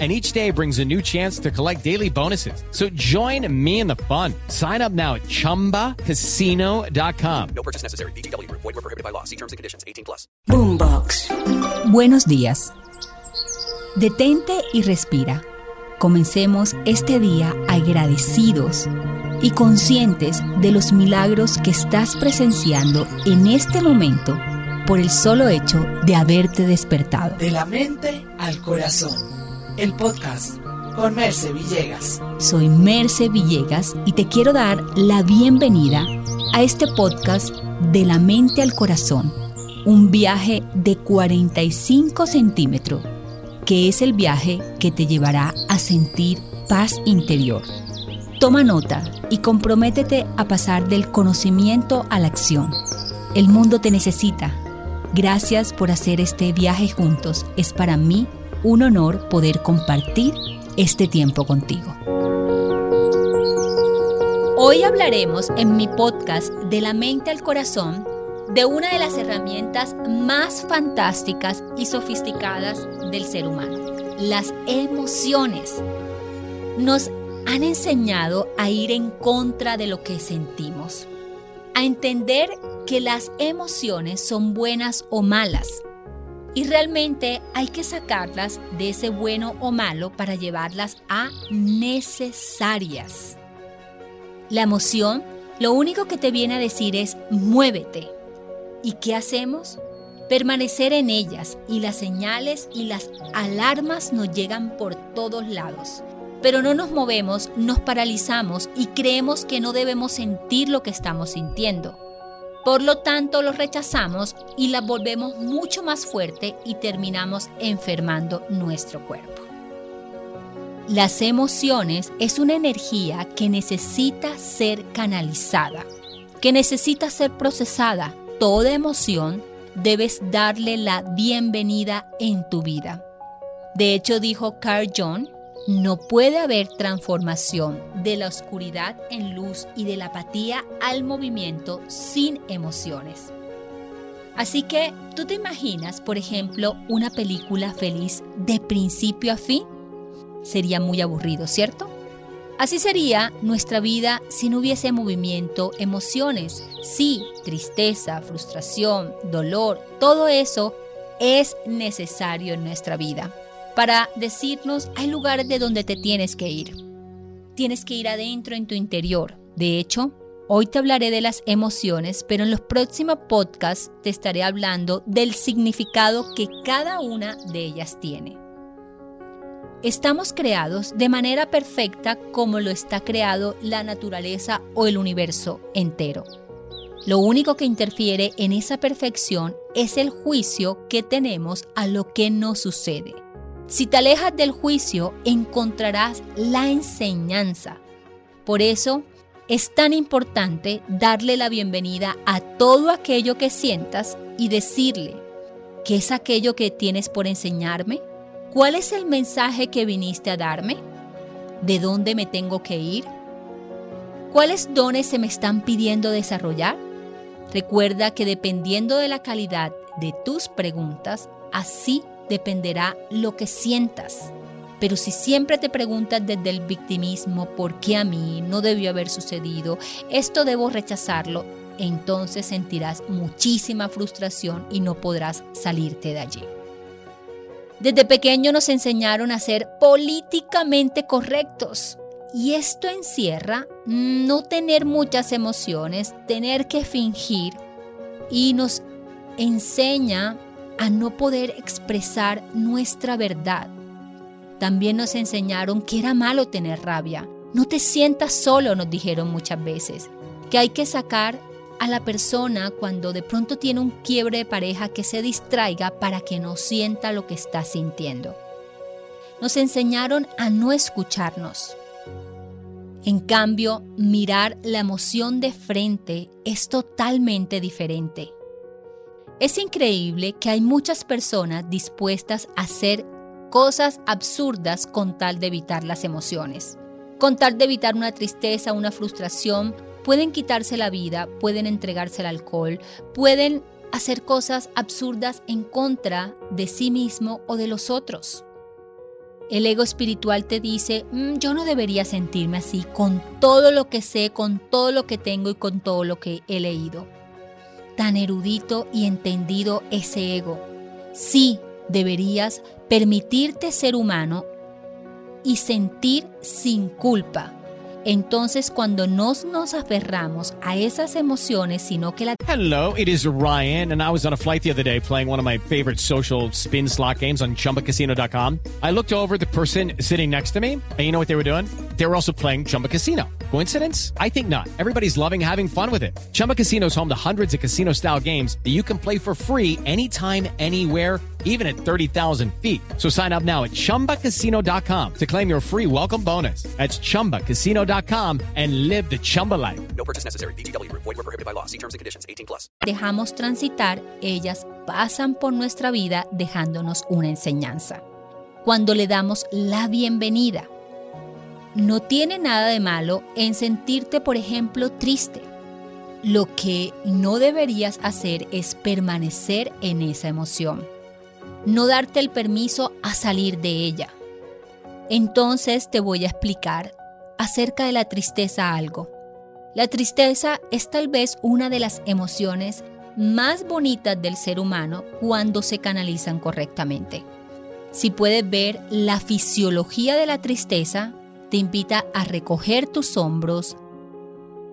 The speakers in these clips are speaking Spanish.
and each day brings a new chance to collect daily bonuses. So join me in the fun. Sign up now at ChumbaCasino.com. No purchase necessary. BGW. Void were prohibited by law. See terms and conditions. 18 plus. Boombox. Buenos días. Detente y respira. Comencemos este día agradecidos y conscientes de los milagros que estás presenciando en este momento por el solo hecho de haberte despertado. De la mente al corazón. El podcast con Merce Villegas. Soy Merce Villegas y te quiero dar la bienvenida a este podcast de la mente al corazón. Un viaje de 45 centímetros, que es el viaje que te llevará a sentir paz interior. Toma nota y comprométete a pasar del conocimiento a la acción. El mundo te necesita. Gracias por hacer este viaje juntos. Es para mí un honor poder compartir este tiempo contigo. Hoy hablaremos en mi podcast de la mente al corazón de una de las herramientas más fantásticas y sofisticadas del ser humano, las emociones. Nos han enseñado a ir en contra de lo que sentimos, a entender que las emociones son buenas o malas, y realmente hay que sacarlas de ese bueno o malo para llevarlas a necesarias. La emoción lo único que te viene a decir es muévete. ¿Y qué hacemos? Permanecer en ellas y las señales y las alarmas nos llegan por todos lados. Pero no nos movemos, nos paralizamos y creemos que no debemos sentir lo que estamos sintiendo. Por lo tanto, los rechazamos y las volvemos mucho más fuerte y terminamos enfermando nuestro cuerpo. Las emociones es una energía que necesita ser canalizada, que necesita ser procesada. Toda emoción debes darle la bienvenida en tu vida. De hecho, dijo Carl Jung, no puede haber transformación de la oscuridad en luz y de la apatía al movimiento sin emociones. Así que, ¿tú te imaginas, por ejemplo, una película feliz de principio a fin? Sería muy aburrido, ¿cierto? Así sería nuestra vida si no hubiese movimiento, emociones. Sí, tristeza, frustración, dolor, todo eso es necesario en nuestra vida para decirnos hay lugares de donde te tienes que ir. Tienes que ir adentro en tu interior. De hecho, hoy te hablaré de las emociones, pero en los próximos podcasts te estaré hablando del significado que cada una de ellas tiene. Estamos creados de manera perfecta como lo está creado la naturaleza o el universo entero. Lo único que interfiere en esa perfección es el juicio que tenemos a lo que nos sucede. Si te alejas del juicio, encontrarás la enseñanza. Por eso es tan importante darle la bienvenida a todo aquello que sientas y decirle, ¿qué es aquello que tienes por enseñarme? ¿Cuál es el mensaje que viniste a darme? ¿De dónde me tengo que ir? ¿Cuáles dones se me están pidiendo desarrollar? Recuerda que dependiendo de la calidad de tus preguntas, así dependerá lo que sientas. Pero si siempre te preguntas desde el victimismo, ¿por qué a mí? No debió haber sucedido, esto debo rechazarlo, entonces sentirás muchísima frustración y no podrás salirte de allí. Desde pequeño nos enseñaron a ser políticamente correctos y esto encierra no tener muchas emociones, tener que fingir y nos enseña a no poder expresar nuestra verdad. También nos enseñaron que era malo tener rabia. No te sientas solo, nos dijeron muchas veces. Que hay que sacar a la persona cuando de pronto tiene un quiebre de pareja que se distraiga para que no sienta lo que está sintiendo. Nos enseñaron a no escucharnos. En cambio, mirar la emoción de frente es totalmente diferente. Es increíble que hay muchas personas dispuestas a hacer cosas absurdas con tal de evitar las emociones. Con tal de evitar una tristeza, una frustración, pueden quitarse la vida, pueden entregarse al alcohol, pueden hacer cosas absurdas en contra de sí mismo o de los otros. El ego espiritual te dice, mm, yo no debería sentirme así con todo lo que sé, con todo lo que tengo y con todo lo que he leído. Tan erudito y entendido ese ego. Sí, deberías permitirte ser humano y sentir sin culpa entonces, cuando nos nos aferramos a esas emociones, sino que la... Hello, it is Ryan, and I was on a flight the other day playing one of my favorite social spin slot games on ChumbaCasino.com. I looked over the person sitting next to me, and you know what they were doing? They were also playing Chumba Casino. Coincidence? I think not. Everybody's loving having fun with it. Chumba Casino is home to hundreds of casino-style games that you can play for free anytime, anywhere even at 30,000 feet. So sign up now at ChumbaCasino.com to claim your free welcome bonus. That's ChumbaCasino.com and live the Chumba life. No purchase necessary. VGW. Void were prohibited by law. See terms and conditions. 18 plus. dejamos transitar, ellas pasan por nuestra vida dejándonos una enseñanza. Cuando le damos la bienvenida, no tiene nada de malo en sentirte, por ejemplo, triste. Lo que no deberías hacer es permanecer en esa emoción no darte el permiso a salir de ella. Entonces te voy a explicar acerca de la tristeza algo. La tristeza es tal vez una de las emociones más bonitas del ser humano cuando se canalizan correctamente. Si puedes ver la fisiología de la tristeza, te invita a recoger tus hombros,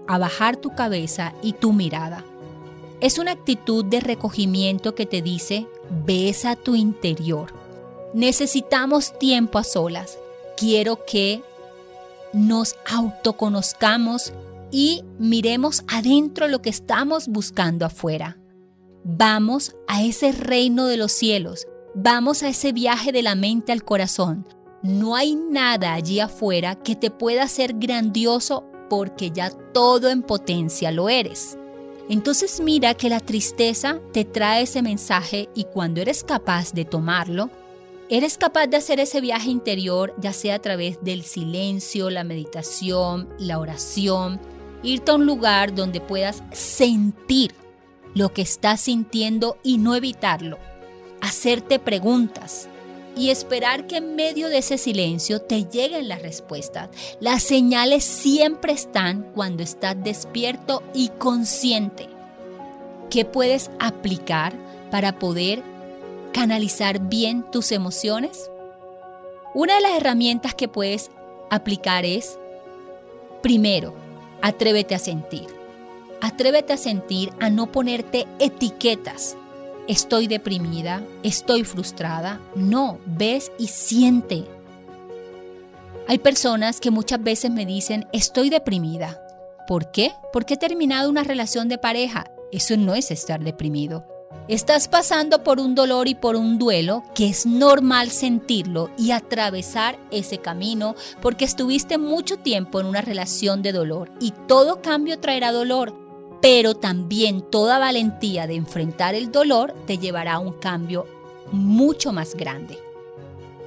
a bajar tu cabeza y tu mirada. Es una actitud de recogimiento que te dice, besa tu interior. Necesitamos tiempo a solas. Quiero que nos autoconozcamos y miremos adentro lo que estamos buscando afuera. Vamos a ese reino de los cielos. Vamos a ese viaje de la mente al corazón. No hay nada allí afuera que te pueda hacer grandioso porque ya todo en potencia lo eres. Entonces mira que la tristeza te trae ese mensaje y cuando eres capaz de tomarlo, eres capaz de hacer ese viaje interior, ya sea a través del silencio, la meditación, la oración, irte a un lugar donde puedas sentir lo que estás sintiendo y no evitarlo, hacerte preguntas, y esperar que en medio de ese silencio te lleguen las respuestas. Las señales siempre están cuando estás despierto y consciente. ¿Qué puedes aplicar para poder canalizar bien tus emociones? Una de las herramientas que puedes aplicar es, primero, atrévete a sentir. Atrévete a sentir, a no ponerte etiquetas estoy deprimida, estoy frustrada. No, ves y siente. Hay personas que muchas veces me dicen, estoy deprimida. ¿Por qué? Porque he terminado una relación de pareja. Eso no es estar deprimido. Estás pasando por un dolor y por un duelo que es normal sentirlo y atravesar ese camino porque estuviste mucho tiempo en una relación de dolor y todo cambio traerá dolor pero también toda valentía de enfrentar el dolor te llevará a un cambio mucho más grande.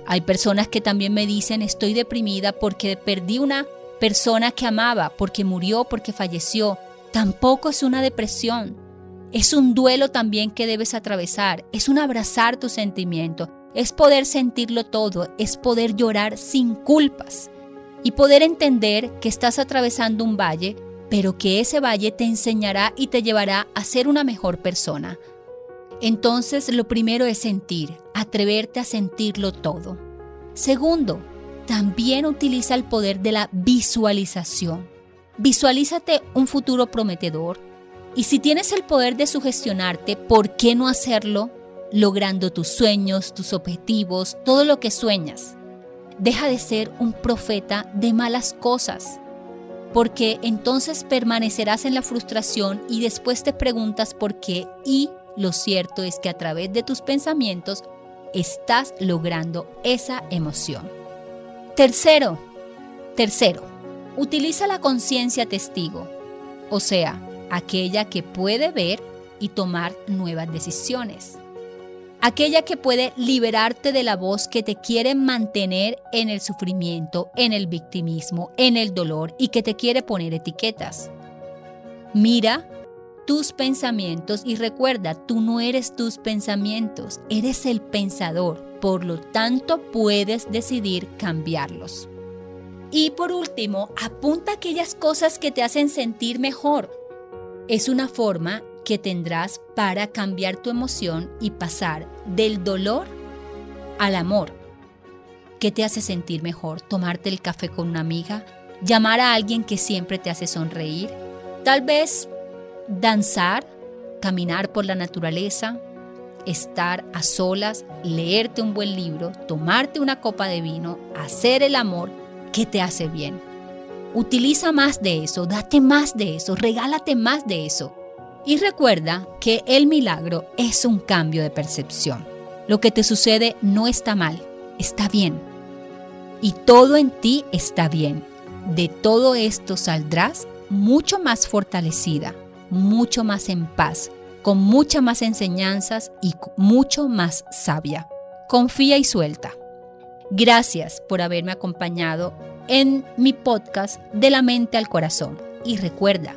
Hay personas que también me dicen estoy deprimida porque perdí una persona que amaba, porque murió, porque falleció. Tampoco es una depresión. Es un duelo también que debes atravesar. Es un abrazar tu sentimiento. Es poder sentirlo todo. Es poder llorar sin culpas. Y poder entender que estás atravesando un valle pero que ese valle te enseñará y te llevará a ser una mejor persona. Entonces lo primero es sentir, atreverte a sentirlo todo. Segundo, también utiliza el poder de la visualización. Visualízate un futuro prometedor y si tienes el poder de sugestionarte, ¿por qué no hacerlo logrando tus sueños, tus objetivos, todo lo que sueñas? Deja de ser un profeta de malas cosas porque entonces permanecerás en la frustración y después te preguntas por qué y lo cierto es que a través de tus pensamientos estás logrando esa emoción. Tercero, tercero, utiliza la conciencia testigo, o sea, aquella que puede ver y tomar nuevas decisiones. Aquella que puede liberarte de la voz que te quiere mantener en el sufrimiento, en el victimismo, en el dolor y que te quiere poner etiquetas. Mira tus pensamientos y recuerda, tú no eres tus pensamientos, eres el pensador, por lo tanto puedes decidir cambiarlos. Y por último, apunta aquellas cosas que te hacen sentir mejor. Es una forma que tendrás para cambiar tu emoción y pasar del dolor al amor. ¿Qué te hace sentir mejor? ¿Tomarte el café con una amiga? ¿Llamar a alguien que siempre te hace sonreír? Tal vez danzar, caminar por la naturaleza, estar a solas, leerte un buen libro, tomarte una copa de vino, hacer el amor que te hace bien. Utiliza más de eso, date más de eso, regálate más de eso. Y recuerda que el milagro es un cambio de percepción. Lo que te sucede no está mal, está bien. Y todo en ti está bien. De todo esto saldrás mucho más fortalecida, mucho más en paz, con muchas más enseñanzas y mucho más sabia. Confía y suelta. Gracias por haberme acompañado en mi podcast De la mente al corazón. Y recuerda,